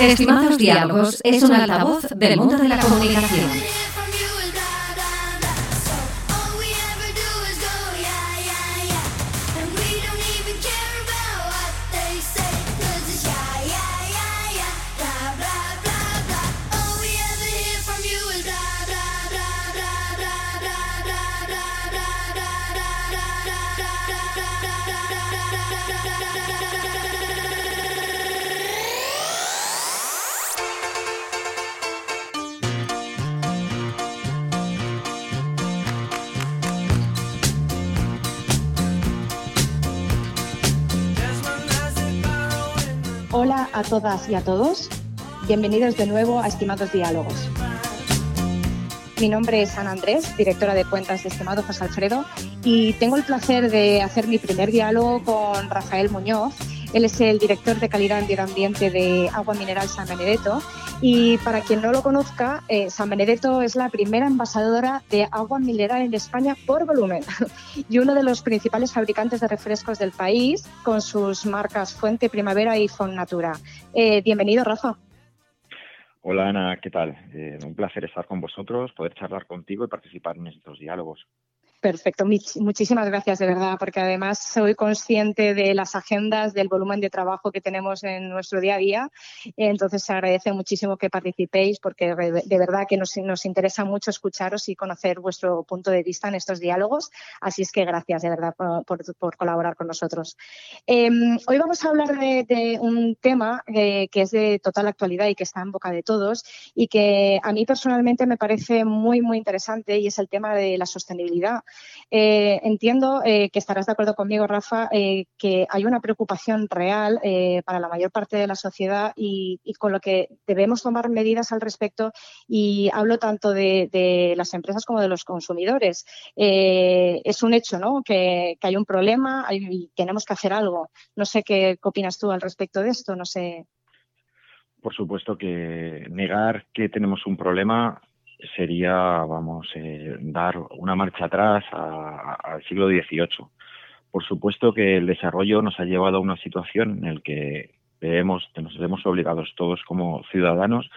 Estimados Diálogos es un altavoz del mundo de la comunicación. Hola a todas y a todos. Bienvenidos de nuevo a Estimados Diálogos. Mi nombre es Ana Andrés, directora de cuentas de Estimado José Alfredo, y tengo el placer de hacer mi primer diálogo con Rafael Muñoz. Él es el director de calidad y medio ambiente de Agua Mineral San Benedetto y para quien no lo conozca, eh, San Benedetto es la primera envasadora de agua mineral en España por volumen y uno de los principales fabricantes de refrescos del país con sus marcas Fuente Primavera y Fonnatura. Eh, bienvenido, Rafa. Hola Ana, ¿qué tal? Eh, un placer estar con vosotros, poder charlar contigo y participar en estos diálogos. Perfecto, muchísimas gracias de verdad, porque además soy consciente de las agendas, del volumen de trabajo que tenemos en nuestro día a día. Entonces se agradece muchísimo que participéis, porque de verdad que nos, interesa mucho escucharos y conocer vuestro punto de vista en estos diálogos. Así es que gracias de verdad por, colaborar con nosotros. Em, hoy vamos a hablar de, un tema eh, que es de total actualidad y que está en boca de todos y que a mí personalmente me parece muy, muy interesante y es el tema de la sostenibilidad. Eh, entiendo eh, que estarás de acuerdo conmigo, Rafa, eh, que hay una preocupación real para la mayor parte de la sociedad y, con lo que debemos tomar medidas al respecto. Y hablo tanto de, las empresas como de los consumidores. es un hecho, ¿no? Que, hay un problema y tenemos que hacer algo. No sé qué, qué opinas tú al respecto de esto. No sé por supuesto que negar que tenemos un problema sería, vamos, eh, dar una marcha atrás al siglo XVIII. Por supuesto que el desarrollo nos ha llevado a una situación en la que nos vemos obligados todos como ciudadanos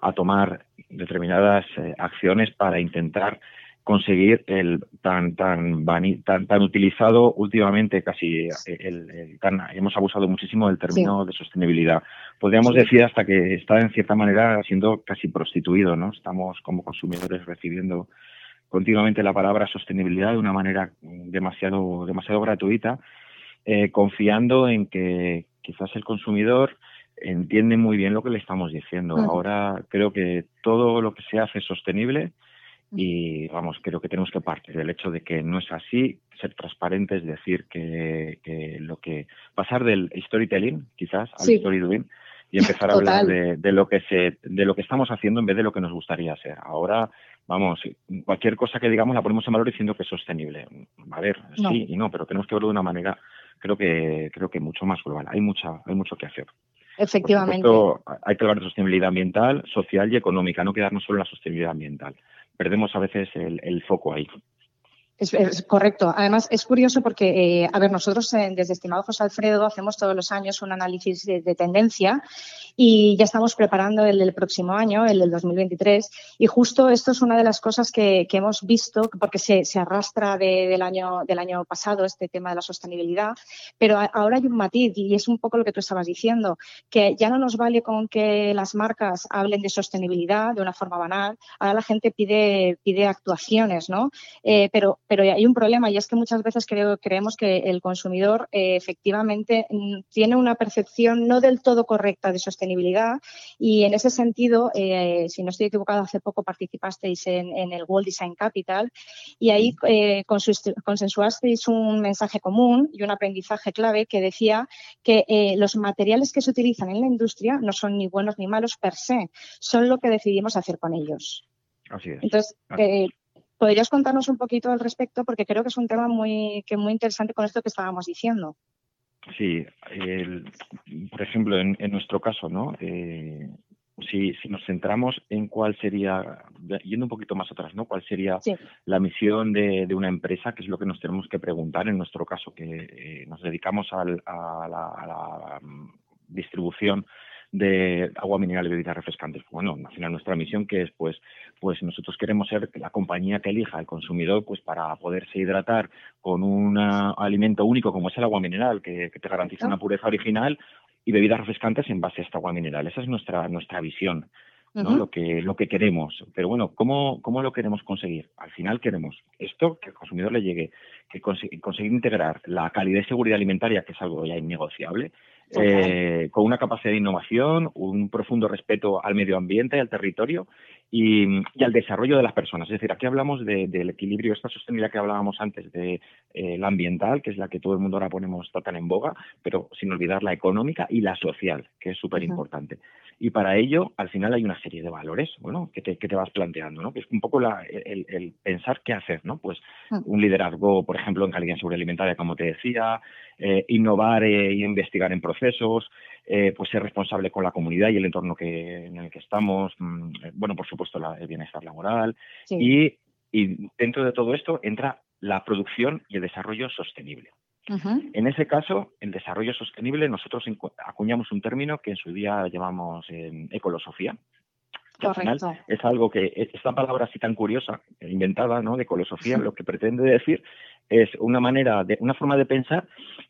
a tomar determinadas eh, acciones para intentar conseguir el tan tan tan tan utilizado últimamente casi el, hemos abusado muchísimo del término de sostenibilidad. Podríamos decir hasta que está en cierta manera siendo casi prostituido no estamos como consumidores recibiendo continuamente la palabra sostenibilidad de una manera demasiado demasiado gratuita eh, confiando en que quizás el consumidor entiende muy bien lo que le estamos diciendo. Ahora creo que todo lo que se hace sostenible y vamos, creo que tenemos que partir del hecho de que no es así, ser transparentes, decir que, que lo que pasar del storytelling quizás al storydoing y empezar a hablar de, lo que se de lo que estamos haciendo en vez de lo que nos gustaría hacer. Ahora, vamos, cualquier cosa que digamos la ponemos en valor diciendo que es sostenible. A ver, sí y no, pero tenemos que verlo de una manera creo que creo que mucho más global. Hay mucha hay mucho que hacer. Efectivamente. hay que hablar de sostenibilidad ambiental, social y económica, no quedarnos solo en la sostenibilidad ambiental perdemos a veces el, foco ahí. Es, correcto. Además, es curioso porque, eh, a ver, nosotros eh, desde Estimado José Alfredo hacemos todos los años un análisis de, tendencia y ya estamos preparando el del próximo año, el del 2023. Y justo esto es una de las cosas que, hemos visto, porque se, arrastra del, año, del año pasado este tema de la sostenibilidad, pero ahora hay un matiz y es un poco lo que tú estabas diciendo, que ya no nos vale con que las marcas hablen de sostenibilidad de una forma banal, ahora la gente pide, pide actuaciones, ¿no? Eh, pero pero hay un problema y es que muchas veces creo, creemos que el consumidor eh, efectivamente mm, tiene una percepción no del todo correcta de sostenibilidad y en ese sentido, eh, si no estoy equivocado, hace poco participasteis en, el World Design Capital y ahí eh, consensuasteis un mensaje común y un aprendizaje clave que decía que los materiales que se utilizan en la industria no son ni buenos ni malos per se, son lo que decidimos hacer con ellos. Así es. Entonces, ¿Podrías contarnos un poquito al respecto? Porque creo que es un tema muy, que muy interesante con esto que estábamos diciendo. Sí, por ejemplo, en, nuestro caso, ¿no? Eh, si, si nos centramos en cuál sería, yendo un poquito más atrás, ¿no? ¿Cuál sería la misión de, de, una empresa? Que es lo que nos tenemos que preguntar en nuestro caso, que eh, nos dedicamos al, a, la, a la mm, distribución de agua mineral y bebidas refrescantes. Bueno, al final nuestra misión que es pues pues nosotros queremos ser la compañía que elija al consumidor pues para poderse hidratar con un alimento único como es el agua mineral que, te garantiza una pureza original y bebidas refrescantes en base a esta agua mineral. Esa es nuestra nuestra visión. ¿no? lo que lo que queremos pero bueno cómo cómo lo queremos conseguir al final queremos esto que al consumidor le llegue que conseguir integrar la calidad y seguridad alimentaria que es algo ya innegociable eh, con una capacidad de innovación, un profundo respeto al medio ambiente y al territorio y, al desarrollo de las personas. Es decir, aquí hablamos del equilibrio, esta sostenibilidad que hablábamos antes de eh, la ambiental, que es la que todo el mundo ahora ponemos tan en boga, pero sin olvidar la económica y la social, que es súper importante. Y para ello, al final hay una serie de valores, bueno, que te, que te vas planteando, ¿no? Que es un poco la, el, pensar qué hacer, ¿no? Pues mm. un liderazgo, por ejemplo, en calidad y seguridad alimentaria, como te decía, eh, innovar e investigar en procesos, eh, pues ser responsable con la comunidad y el entorno que, en el que estamos, mm, bueno, por supuesto, la, el bienestar laboral. Y, y dentro de todo esto entra la producción y el desarrollo sostenible. En ese caso, el desarrollo sostenible, nosotros acuñamos un término que en su día llamamos eh, ecolosofía. Correcto. es algo que, esta palabra así tan curiosa, inventada, ¿no? De ecolosofía, lo que pretende decir es una manera, de, una forma de pensar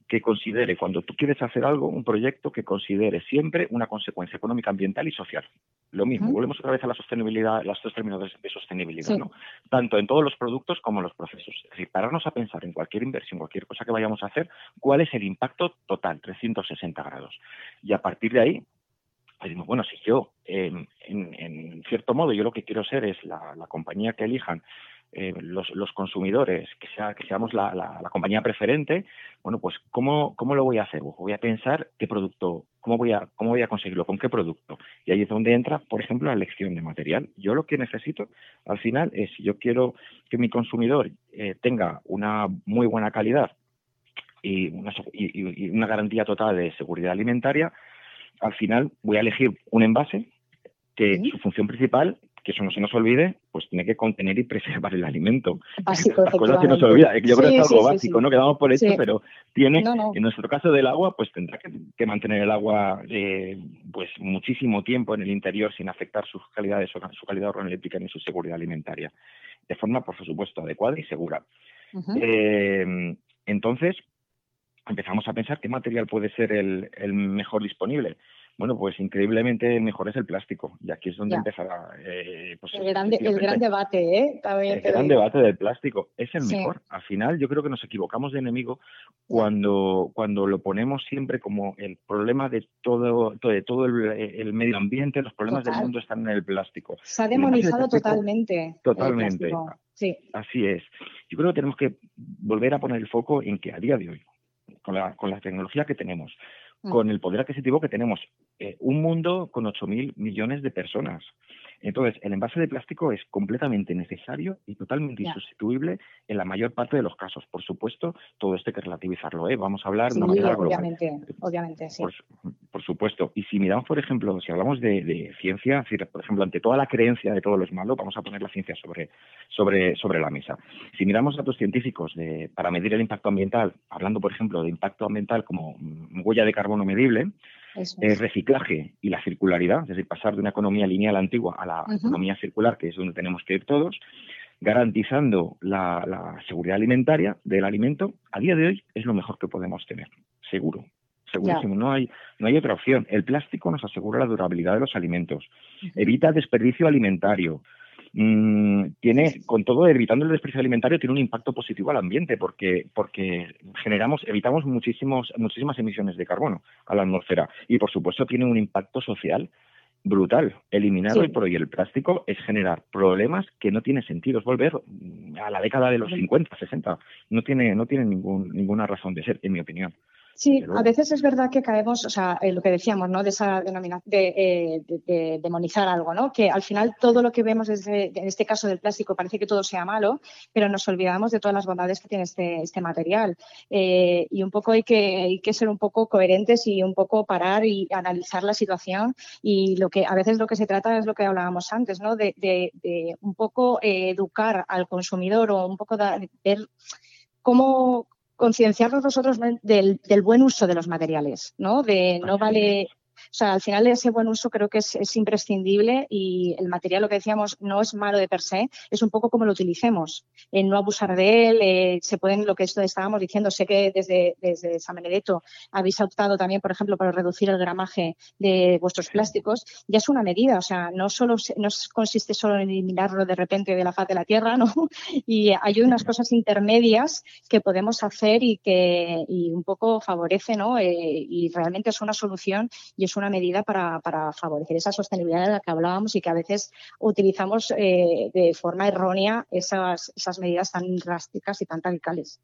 que considere, cuando tú quieres hacer algo, un proyecto que considere siempre una consecuencia económica, ambiental y social. Lo mismo, volvemos otra vez a la sostenibilidad, las dos términos de, sostenibilidad, ¿no? Tanto en todos los productos como en los procesos. Es decir, pararnos a pensar en cualquier inversión, cualquier cosa que vayamos a hacer, cuál es el impacto total, 360 grados. Y a partir de ahí, decimos, bueno, si yo, en, cierto modo, yo lo que quiero ser es la compañía que elijan eh, los, los, consumidores, que, sea, que seamos la, la, compañía preferente, bueno, pues ¿cómo, ¿cómo lo voy a hacer? Voy a pensar qué producto, cómo voy, a, cómo voy a conseguirlo, con qué producto. Y ahí es donde entra, por ejemplo, la elección de material. Yo lo que necesito al final es, si yo quiero que mi consumidor eh, tenga una muy buena calidad y una, y una garantía total de seguridad alimentaria, al final voy a elegir un envase que su función principal que eso no se nos olvide, pues tiene que contener y preservar el alimento. Básico, Las cosas se nos olvida. Yo creo que es algo básico, ¿no? Quedamos por hecho, pero tiene, en nuestro caso del agua, pues tendrá que, mantener el agua eh, pues muchísimo tiempo en el interior sin afectar sus calidades, su calidad organoléptica ni su seguridad alimentaria. De forma, por supuesto, adecuada y segura. Eh, entonces, empezamos a pensar qué material puede ser el, el mejor disponible. Bueno, pues increíblemente mejor es el plástico. Y aquí es donde empezará. Eh, pues, el, gran, el gran debate, ¿eh? el gran debate del plástico. Es el mejor. Al final, yo creo que nos equivocamos de enemigo cuando, cuando lo ponemos siempre como el problema de todo, de todo el, medio ambiente, los problemas del mundo están en el plástico. Se ha demonizado totalmente. Totalmente. Sí. Así es. Yo creo que tenemos que volver a poner el foco en que a día de hoy, con la, con la tecnología que tenemos, Mm. con el poder adquisitivo que tenemos. Eh, un mundo con 8.000 millones de personas. Entonces, el envase de plástico es completamente necesario y totalmente insustituible en la mayor parte de los casos. Por supuesto, todo esto hay que relativizarlo, ¿eh? Vamos a hablar de una manera obviamente, Obviamente, sí. Por, supuesto. Y si miramos, por ejemplo, si hablamos de, ciencia, por ejemplo, ante toda la creencia de todo lo es malo, vamos a poner la ciencia sobre, sobre, sobre la mesa. Si miramos datos científicos de, para medir el impacto ambiental, hablando, por ejemplo, de impacto ambiental como huella de carbono medible, el reciclaje y la circularidad, es decir, pasar de una economía lineal antigua a la economía circular, que es donde tenemos que ir todos, garantizando la, seguridad alimentaria del alimento, a día de hoy es lo mejor que podemos tener, seguro. Segurísimo, no hay, no hay otra opción. El plástico nos asegura la durabilidad de los alimentos, evita desperdicio alimentario, Mm, tiene, con todo, evitando el desperdicio alimentario, tiene un impacto positivo al ambiente porque, porque generamos, evitamos muchísimos, muchísimas emisiones de carbono a la atmósfera y, por supuesto, tiene un impacto social brutal. Eliminar hoy por hoy el plástico es generar problemas que no tiene sentido. Es volver a la década de los 50, 60. No tiene, no tiene ningún, ninguna razón de ser, en mi opinión. Sí, a veces es verdad que caemos, o sea, lo que decíamos, ¿no? De esa denominación, eh, de, demonizar algo, ¿no? Que al final todo lo que vemos desde, en este caso del plástico parece que todo sea malo, pero nos olvidamos de todas las bondades que tiene este, este material. Eh, y un poco hay que, hay que ser un poco coherentes y un poco parar y analizar la situación. Y lo que a veces lo que se trata es lo que hablábamos antes, ¿no? De, un poco eh, educar al consumidor o un poco de ver cómo concienciarnos nosotros del, del, buen uso de los materiales, ¿no? De no vale sea, al final ese buen uso creo que es, imprescindible y el material, lo que decíamos, no es malo de per se, es un poco como lo utilicemos, en no abusar de él, eh, se pueden, lo que esto estábamos diciendo, sé que desde, desde San Benedetto habéis optado también, por ejemplo, para reducir el gramaje de vuestros plásticos, ya es una medida, o sea, no solo no consiste solo en eliminarlo de repente de la faz de la tierra, ¿no? Y hay unas cosas intermedias que podemos hacer y que y un poco favorece, ¿no? Eh, y realmente es una solución y es una medida para, favorecer esa sostenibilidad de la que hablábamos y que a veces utilizamos eh, de forma errónea esas, esas medidas tan drásticas y tan radicales.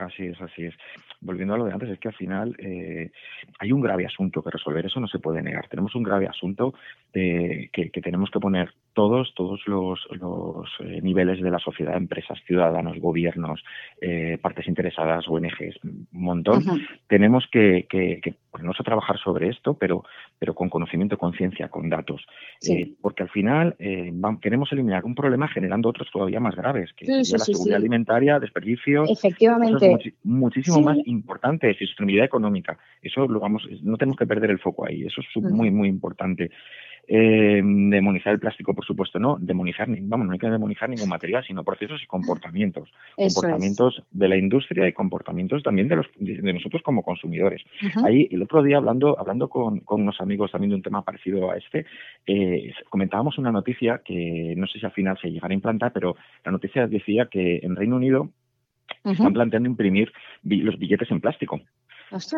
Así es, así es. Volviendo a lo de antes, es que al final eh, hay un grave asunto que resolver, eso no se puede negar. Tenemos un grave asunto que, que, tenemos que poner todos, todos los, los eh, niveles de la sociedad, empresas, ciudadanos, gobiernos, eh, partes interesadas, ONGs, un montón. Tenemos que, que, ponernos a trabajar sobre esto, pero, pero con conocimiento, conciencia, con datos. porque al final queremos eliminar un problema generando otros todavía más graves, que la seguridad alimentaria, desperdicios. Efectivamente muchísimo más importante, y sostenibilidad económica. Eso lo vamos, no tenemos que perder el foco ahí, eso es muy, muy importante. Eh, demonizar el plástico, por supuesto, no. Demonizar, vamos, no hay que demonizar ningún material, sino procesos y comportamientos. comportamientos de la industria y comportamientos también de, los, de nosotros como consumidores. Ahí, el otro día, hablando, hablando con, unos amigos también de un tema parecido a este, eh, comentábamos una noticia que no sé si al final se llegará a implantar, pero la noticia decía que en Reino Unido están planteando imprimir los billetes en plástico.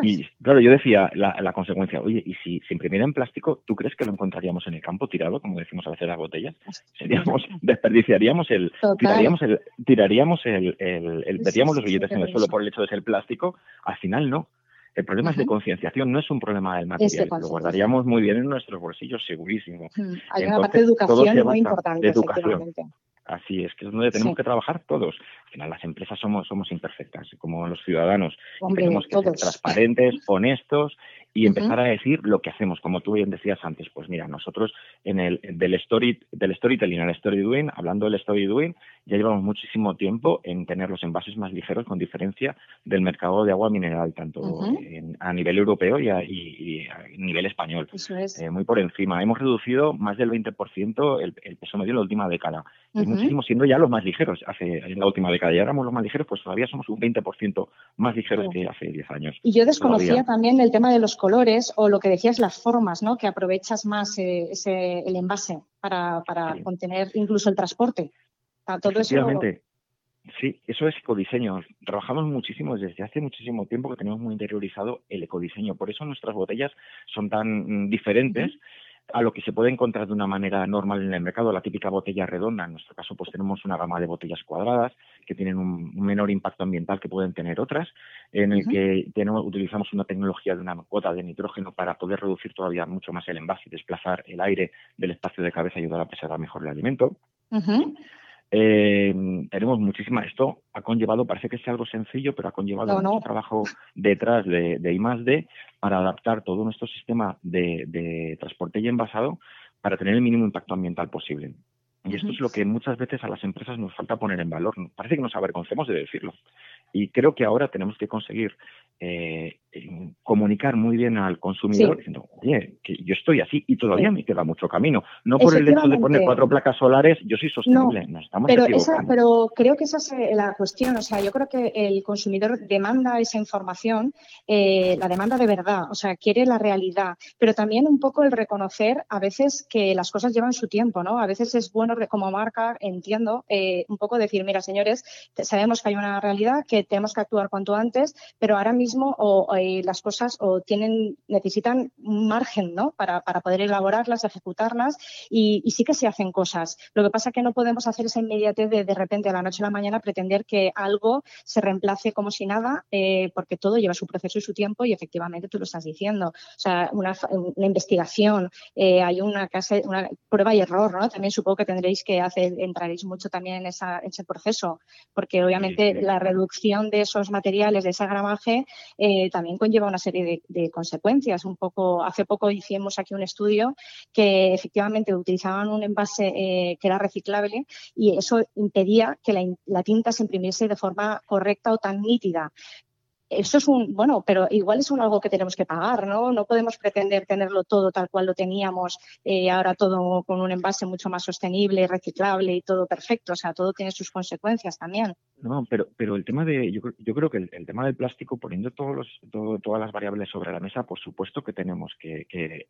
Y claro, yo decía la, consecuencia, oye, y si se imprimiera en plástico, ¿tú crees que lo encontraríamos en el campo tirado, como decimos a veces las botellas? Seríamos, desperdiciaríamos el, tiraríamos el, tiraríamos el, el, los billetes en el suelo por el hecho de ser plástico. Al final no. El problema es de concienciación, no es un problema del material. Lo guardaríamos muy bien en nuestros bolsillos, segurísimo. Hay una parte de educación muy importante, educación. Así es, que es donde tenemos que trabajar todos. Al final, las empresas somos, somos imperfectas, como los ciudadanos. tenemos que ser transparentes, honestos y empezar a decir lo que hacemos, como tú bien decías antes. Pues mira, nosotros en el del story del storytelling al story doing, hablando del story doing, ya llevamos muchísimo tiempo en tener los envases más ligeros con diferencia del mercado de agua mineral, tanto a nivel europeo y a, nivel español. Eso es. Eh, muy por encima. Hemos reducido más del 20% el, el peso medio en la última década muchísimo siendo ya los más ligeros. Hace en la última década ya éramos los más ligeros, pues todavía somos un 20% más ligeros que hace 10 años. Y yo desconocía también el tema de los colores o lo que decías, las formas, ¿no? Que aprovechas más eh, ese, el envase para, para contener incluso el transporte. Todo eso. Sí, eso es ecodiseño. Trabajamos muchísimo desde hace muchísimo tiempo que tenemos muy interiorizado el ecodiseño. Por eso nuestras botellas son tan mm, diferentes a lo que se puede encontrar de una manera normal en el mercado, la típica botella redonda. En nuestro caso, pues tenemos una gama de botellas cuadradas que tienen un, menor impacto ambiental que pueden tener otras, en el que tenemos, utilizamos una tecnología de una cuota de nitrógeno para poder reducir todavía mucho más el envase y desplazar el aire del espacio de cabeza y ayudar a preservar mejor el alimento. Eh, tenemos muchísima. Esto ha conllevado, parece que es algo sencillo, pero ha conllevado mucho trabajo detrás de, de I+D para adaptar todo nuestro sistema de, transporte y envasado para tener el mínimo impacto ambiental posible. Y esto es lo que muchas veces a las empresas nos falta poner en valor. Parece que nos avergoncemos de decirlo. Y creo que ahora tenemos que conseguir eh, comunicar muy bien al consumidor diciendo, oye, que yo estoy así y todavía me queda mucho camino. No por el hecho de poner cuatro placas solares, yo soy sostenible. No, estamos pero, pero creo que esa es eh, la cuestión. O sea, yo creo que el consumidor demanda esa información, eh, la demanda de verdad, o sea, quiere la realidad, pero también un poco el reconocer a veces que las cosas llevan su tiempo, ¿no? A veces es bueno como marca, entiendo, un poco decir, mira, señores, sabemos que hay una realidad, que tenemos que actuar cuanto antes, pero ahora mismo o las cosas o tienen, necesitan un margen ¿no? para, para poder elaborarlas, ejecutarlas y, y, sí que se hacen cosas. Lo que pasa es que no podemos hacer esa inmediatez de de repente a la noche a la mañana pretender que algo se reemplace como si nada, eh, porque todo lleva su proceso y su tiempo y efectivamente tú lo estás diciendo. O sea, una, una investigación, eh, hay una, una prueba y error, ¿no? También supongo que tendréis que hacer, entraréis mucho también en, esa, en ese proceso, porque obviamente la reducción de esos materiales, de ese gramaje, eh, también conlleva una serie de, consecuencias. Un poco, hace poco hicimos aquí un estudio que efectivamente utilizaban un envase eh, que era reciclable y eso impedía que la tinta se imprimiese de forma correcta o tan nítida eso es un, bueno, pero igual es un algo que tenemos que pagar, ¿no? No podemos pretender tenerlo todo tal cual lo teníamos, eh, ahora todo con un envase mucho más sostenible, reciclable y todo perfecto, o sea, todo tiene sus consecuencias también. No, pero, pero el tema de, yo, yo creo que el, el, tema del plástico, poniendo todos los, todo, todas las variables sobre la mesa, por supuesto que tenemos que, que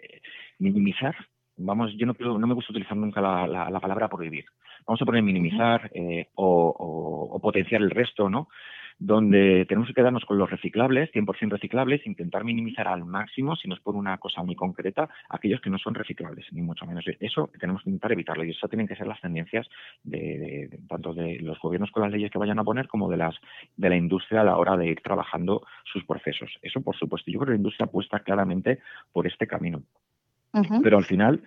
minimizar vamos, yo no, no me gusta utilizar nunca la, la, la, palabra prohibir. Vamos a poner minimizar eh, o, o, o, potenciar el resto, ¿no? Donde tenemos que quedarnos con los reciclables, 100% reciclables, intentar minimizar al máximo, si no es por una cosa muy concreta, aquellos que no son reciclables, ni mucho menos. Eso tenemos que intentar evitarlo y eso tienen que ser las tendencias de, de, de, tanto de los gobiernos con las leyes que vayan a poner como de las de la industria a la hora de ir trabajando sus procesos. Eso, por supuesto. Yo creo que la industria apuesta claramente por este camino. Pero al final,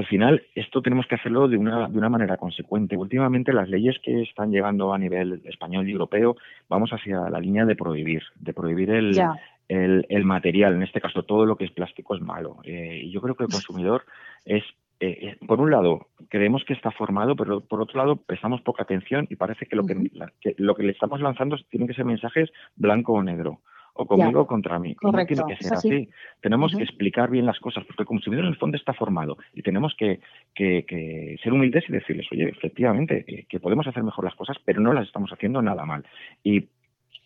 al final, esto tenemos que hacerlo de una, de una manera consecuente. Últimamente, las leyes que están llegando a nivel español y europeo, vamos hacia la línea de prohibir, de prohibir el, yeah. el, el, material. En este caso, todo lo que es plástico es malo. Eh, y yo creo que el consumidor es eh, por un lado, creemos que está formado, pero por otro lado, prestamos poca atención y parece que lo que, la, que, lo que le estamos lanzando tienen que ser mensajes blanco o negro o conmigo o contra mí. Correcto. No tiene que ser así. así. Tenemos uh -huh. que explicar bien las cosas, porque el consumidor en el fondo está formado y tenemos que, que, que ser humildes y decirles, oye, efectivamente, eh, que podemos hacer mejor las cosas, pero no las estamos haciendo nada mal. Y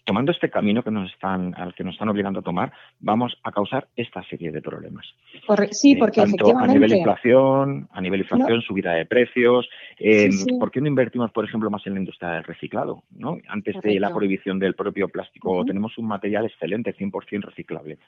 tomando este camino que nos están, al que nos están obligando a tomar, vamos a causar esta serie de problemas. Por, sí, porque eh, tanto a nivel inflación, a nivel inflación, no. subida de precios. Eh, sí, sí. ¿Por qué no invertimos, por ejemplo, más en la industria del reciclado? ¿no? Antes Correcto. de la prohibición del propio plástico, uh -huh. tenemos un material excelente, 100% reciclable.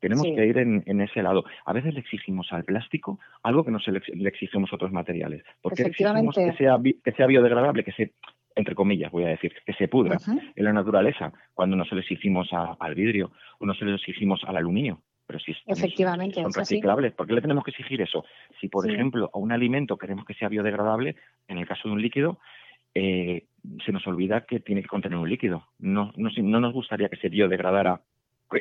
Tenemos sí. que ir en, en, ese lado. A veces le exigimos al plástico algo que no se le, le exigimos a otros materiales. ¿Por qué exigimos que sea, que sea biodegradable, que se entre comillas, voy a decir, que se pudra uh -huh. en la naturaleza cuando no se lo exigimos a, al vidrio o no se lo exigimos al aluminio. Pero si Efectivamente, son reciclables, ¿por qué le tenemos que exigir eso? Si, por sí. ejemplo, a un alimento queremos que sea biodegradable, en el caso de un líquido, eh, se nos olvida que tiene que contener un líquido. No, no, no nos gustaría que se biodegradara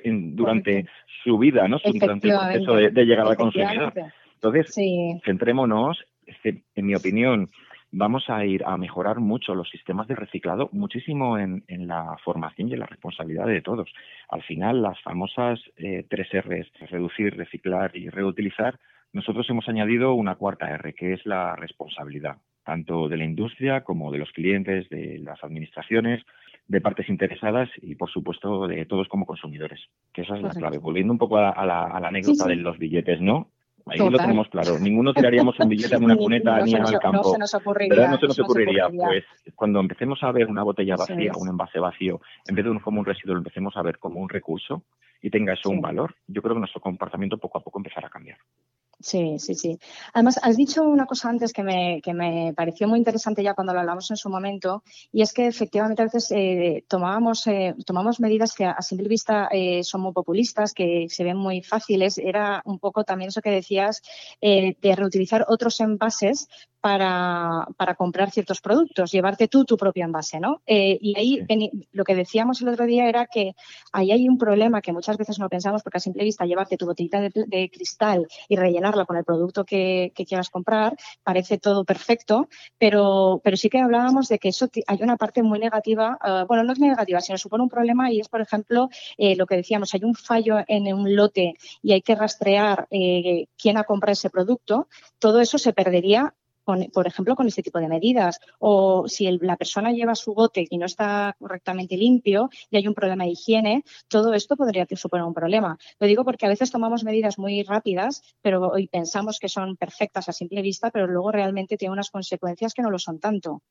en, durante su vida, ¿no? durante el proceso de, de llegar al consumidor. Entonces, sí. centrémonos, este, en mi opinión, vamos a ir a mejorar mucho los sistemas de reciclado, muchísimo en, en la formación y en la responsabilidad de todos. Al final, las famosas eh, tres R's, reducir, reciclar y reutilizar, nosotros hemos añadido una cuarta R, que es la responsabilidad, tanto de la industria como de los clientes, de las administraciones, de partes interesadas y, por supuesto, de todos como consumidores, que esa es la clave. Volviendo un poco a, a, la, a la, anécdota sí, sí. de los billetes, ¿no? Ahí Total. lo tenemos claro. Ninguno tiraríamos un billete en una cuneta ni, al campo. No se nos ocurriría. No se nos, ocurriría. Pues cuando empecemos a ver una botella vacía, un envase vacío, en vez de un, como un residuo, lo empecemos a ver como un recurso y tenga eso sí. un valor, yo creo que nuestro comportamiento poco a poco empezará a cambiar. Sí, sí, sí. Además, has dicho una cosa antes que me, que me pareció muy interesante ya cuando lo hablamos en su momento, y es que efectivamente a veces eh, tomábamos, eh, tomamos medidas que a simple vista eh, son muy populistas, que se ven muy fáciles. Era un poco también eso que eh, de reutilizar otros envases para, para, comprar ciertos productos, llevarte tú tu propio envase, ¿no? Eh, y ahí sí. lo que decíamos el otro día era que ahí hay un problema que muchas veces no pensamos porque a simple vista llevarte tu botellita de, de cristal y rellenarla con el producto que, que, quieras comprar parece todo perfecto, pero, pero sí que hablábamos de que eso hay una parte muy negativa, uh, bueno, no es negativa, sino supone un problema y es, por ejemplo, eh, lo que decíamos, hay un fallo en un lote y hay que rastrear eh, quién ha comprado ese producto, todo eso se perdería con, por ejemplo, con este tipo de medidas. O si el, la persona lleva su bote y no está correctamente limpio y hay un problema de higiene, todo esto podría suponer un problema. Lo digo porque a veces tomamos medidas muy rápidas pero hoy pensamos que son perfectas a simple vista, pero luego realmente tiene unas consecuencias que no lo son tanto.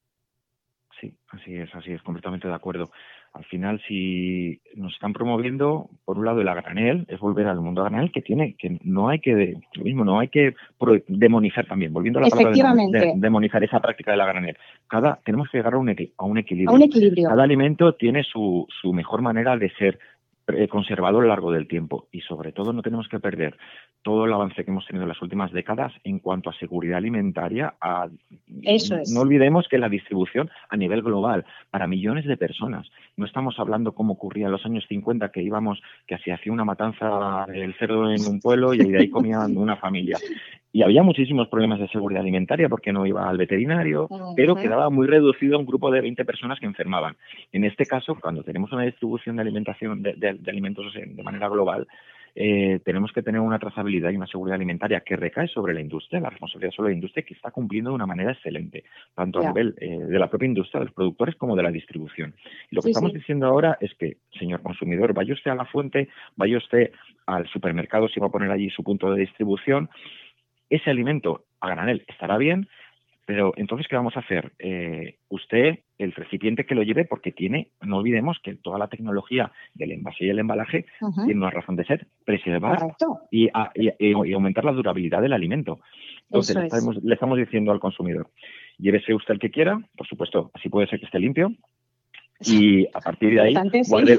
Sí, así es, así es, completamente de acuerdo. Al final, si nos están promoviendo, por un lado, el a granel, es volver al mundo a granel, que tiene, que no hay que, lo mismo, no hay que demonizar también, volviendo a la palabra demonizar esa práctica de la granel. Cada, tenemos que llegar a un, a un equilibrio. A un equilibrio. Cada alimento tiene su, su mejor manera de ser conservado a lo largo del tiempo y sobre todo no tenemos que perder todo el avance que hemos tenido en las últimas décadas en cuanto a seguridad alimentaria. A, Eso No olvidemos que la distribución a nivel global para millones de personas. No estamos hablando como ocurría en los años 50 que íbamos, que se hacía una matanza del cerdo en un pueblo y de ahí comían una familia. Y había muchísimos problemas de seguridad alimentaria porque no iba al veterinario, pero quedaba muy reducido a un grupo de 20 personas que enfermaban. En este caso, cuando tenemos una distribución de alimentación de, alimentos de manera global, eh, tenemos que tener una trazabilidad y una seguridad alimentaria que recae sobre la industria, la responsabilidad sobre la industria que está cumpliendo de una manera excelente, tanto a nivel eh, de la propia industria, de los productores, como de la distribución. Y lo que estamos diciendo ahora es que, señor consumidor, vaya usted a la fuente, vaya usted al supermercado si va a poner allí su punto de distribución, ese alimento a granel estará bien, pero entonces, ¿qué vamos a hacer? Eh, usted, el recipiente que lo lleve, porque tiene, no olvidemos que toda la tecnología del envase y el embalaje tiene una razón de ser, preservar y, aumentar la durabilidad del alimento. Entonces, le estamos, diciendo al consumidor, llévese usted el que quiera, por supuesto, así puede ser que esté limpio, y a partir de ahí,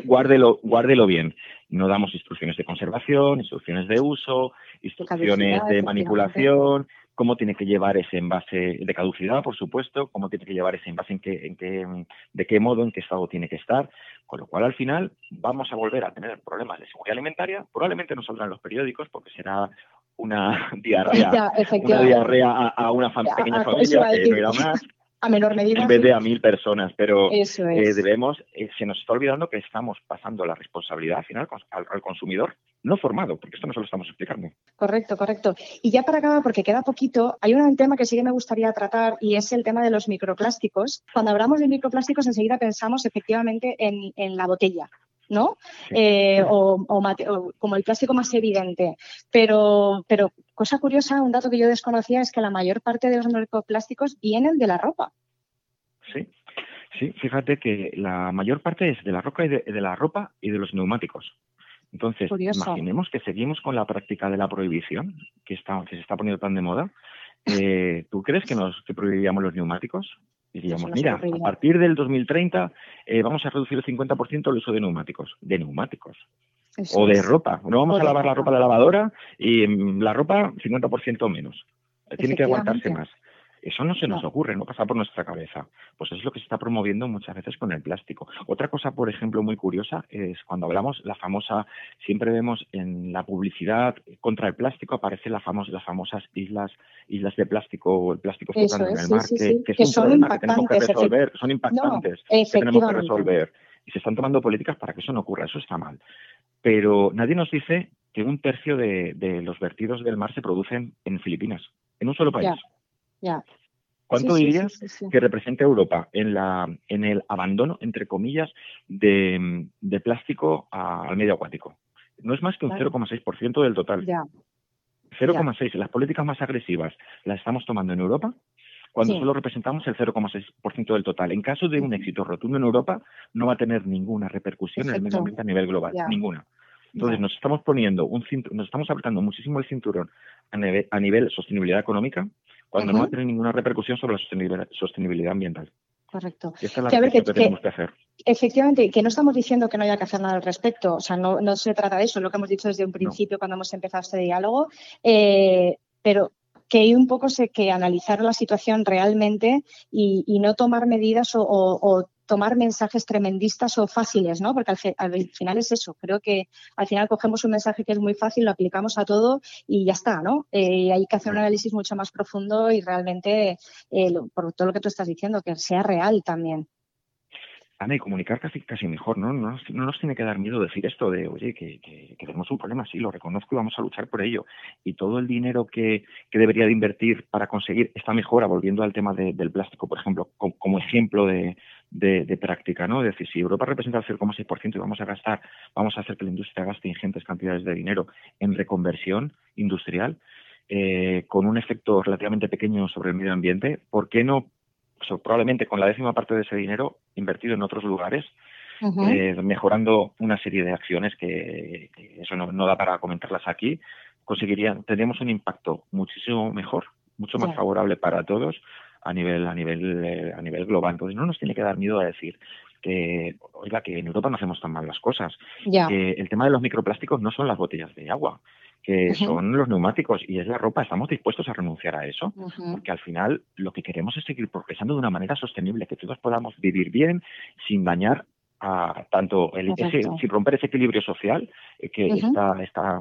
guárdelo, guárdelo bien. No damos instrucciones de conservación, instrucciones de uso, instrucciones de manipulación, cómo tiene que llevar ese envase de caducidad, por supuesto, cómo tiene que llevar ese envase, en qué, en qué, de qué modo, en qué estado tiene que estar, con lo cual al final vamos a volver a tener problemas de seguridad alimentaria, probablemente no saldrán los periódicos porque será una diarrea, una diarrea a, una pequeña familia que no irá más, a menor medida. En vez de a mil personas, pero eh, debemos, eh, se nos está olvidando que estamos pasando la responsabilidad al final al, consumidor no formado, porque esto no se lo estamos explicando. Correcto, correcto. Y ya para acabar, porque queda poquito, hay un tema que sí que me gustaría tratar y es el tema de los microplásticos. Cuando hablamos de microplásticos, enseguida pensamos efectivamente en, en la botella. ¿No? Eh, o, como el plástico más evidente. Pero, pero cosa curiosa, un dato que yo desconocía es que la mayor parte de los microplásticos vienen de la ropa. Sí, sí, fíjate que la mayor parte es de la ropa y de, la ropa y de los neumáticos. Entonces, imaginemos que seguimos con la práctica de la prohibición que, está, que se está poniendo tan de moda. Eh, ¿Tú crees que nos que prohibiríamos los neumáticos? Diríamos, mira, a partir del 2030 eh, vamos a reducir el 50% el uso de neumáticos. De neumáticos. o de ropa. No vamos a lavar la ropa de la lavadora y mm, la ropa 50% menos. Tiene que aguantarse más. Eso no se nos ocurre, no pasa por nuestra cabeza. Pues eso es lo que se está promoviendo muchas veces con el plástico. Otra cosa, por ejemplo, muy curiosa es cuando hablamos la famosa, siempre vemos en la publicidad contra el plástico aparecen las famosas islas, islas de plástico o el plástico flotando en el mar, que, es un problema que tenemos que resolver, son impactantes, que tenemos que resolver. Y se están tomando políticas para que eso no ocurra, eso está mal. Pero nadie nos dice que un tercio de, los vertidos del mar se producen en Filipinas, en un solo país. ¿Cuánto dirías que representa Europa en, la, en el abandono, entre comillas, de, plástico al medio acuático? No es más que un 0,6% del total. 0,6. Las políticas más agresivas las estamos tomando en Europa cuando solo representamos el 0,6% del total. En caso de un éxito rotundo en Europa, no va a tener ninguna repercusión en el medio ambiente a nivel global. Ninguna. Entonces, nos estamos poniendo un nos estamos apretando muchísimo el cinturón a nivel, a nivel sostenibilidad económica, cuando no va a tener ninguna repercusión sobre la sostenibilidad, ambiental. Correcto. Y esta es la que, que, tenemos que hacer. Efectivamente, que no estamos diciendo que no haya que hacer nada al respecto. O sea, no, no se trata de eso, lo que hemos dicho desde un principio cuando hemos empezado este diálogo. Eh, pero que hay un poco sé que analizar la situación realmente y, no tomar medidas o, tomar mensajes tremendistas o fáciles, ¿no? Porque al, final es eso. Creo que al final cogemos un mensaje que es muy fácil, lo aplicamos a todo y ya está, ¿no? Eh, hay que hacer un análisis mucho más profundo y realmente, eh, por todo lo que tú estás diciendo, que sea real también. Ana, y comunicar casi, casi mejor, ¿no? No nos, tiene que dar miedo decir esto de, oye, que, tenemos un problema, sí, lo reconozco y vamos a luchar por ello. Y todo el dinero que, debería de invertir para conseguir esta mejora, volviendo al tema del plástico, por ejemplo, como, ejemplo de, práctica, ¿no? Es decir, si Europa representa el 0,6% y vamos a gastar, vamos a hacer que la industria gaste ingentes cantidades de dinero en reconversión industrial, eh, con un efecto relativamente pequeño sobre el medio ambiente, ¿por qué no probablemente con la décima parte de ese dinero invertido en otros lugares, eh, mejorando una serie de acciones que, eso no, da para comentarlas aquí, conseguirían, tendríamos un impacto muchísimo mejor, mucho más favorable para todos a nivel, a nivel, eh, a nivel global. Entonces no nos tiene que dar miedo a decir que, oiga, que en Europa no hacemos tan mal las cosas. Que el tema de los microplásticos no son las botellas de agua, que son los neumáticos y es la ropa. Estamos dispuestos a renunciar a eso, porque al final lo que queremos es seguir progresando de una manera sostenible, que todos podamos vivir bien sin dañar a tanto el, sin romper ese equilibrio social eh, que está, está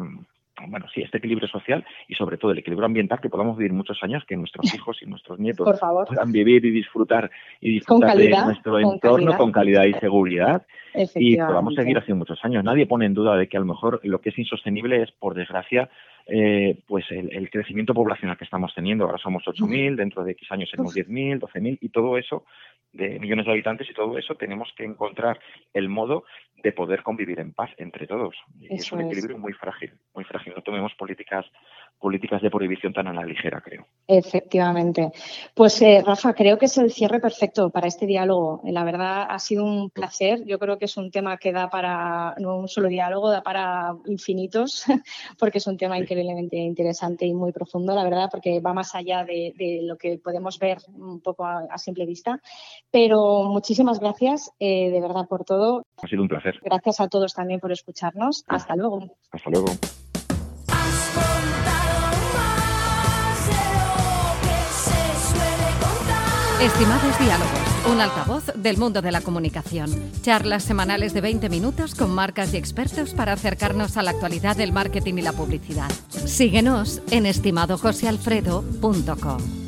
bueno, sí, este equilibrio social y sobre todo el equilibrio ambiental, que podamos vivir muchos años, que nuestros hijos y nuestros nietos puedan vivir y disfrutar y disfrutar de nuestro entorno con calidad. y seguridad. Y podamos seguir hace muchos años. Nadie pone en duda de que a lo mejor lo que es insostenible es, por desgracia, eh, pues el, crecimiento poblacional que estamos teniendo. Ahora somos 8.000, dentro de X años seremos 10.000, 12.000 y todo eso, de millones de habitantes y todo eso, tenemos que encontrar el modo de poder convivir en paz entre todos. Y es un equilibrio muy frágil, muy frágil. No tomemos políticas políticas de prohibición tan a la ligera, creo. Efectivamente. Pues eh, Rafa, creo que es el cierre perfecto para este diálogo. La verdad ha sido un placer. Yo creo que es un tema que da para, no un solo diálogo, da para infinitos, porque es un tema increíblemente interesante y muy profundo, la verdad, porque va más allá de, lo que podemos ver un poco a, simple vista. Pero muchísimas gracias, eh, de verdad, por todo. Ha sido un placer. Gracias a todos también por escucharnos. Hasta luego. Hasta luego. Estimados diálogos, un altavoz del mundo de la comunicación. Charlas semanales de 20 minutos con marcas y expertos para acercarnos a la actualidad del marketing y la publicidad. Síguenos en estimadojosealfredo.com.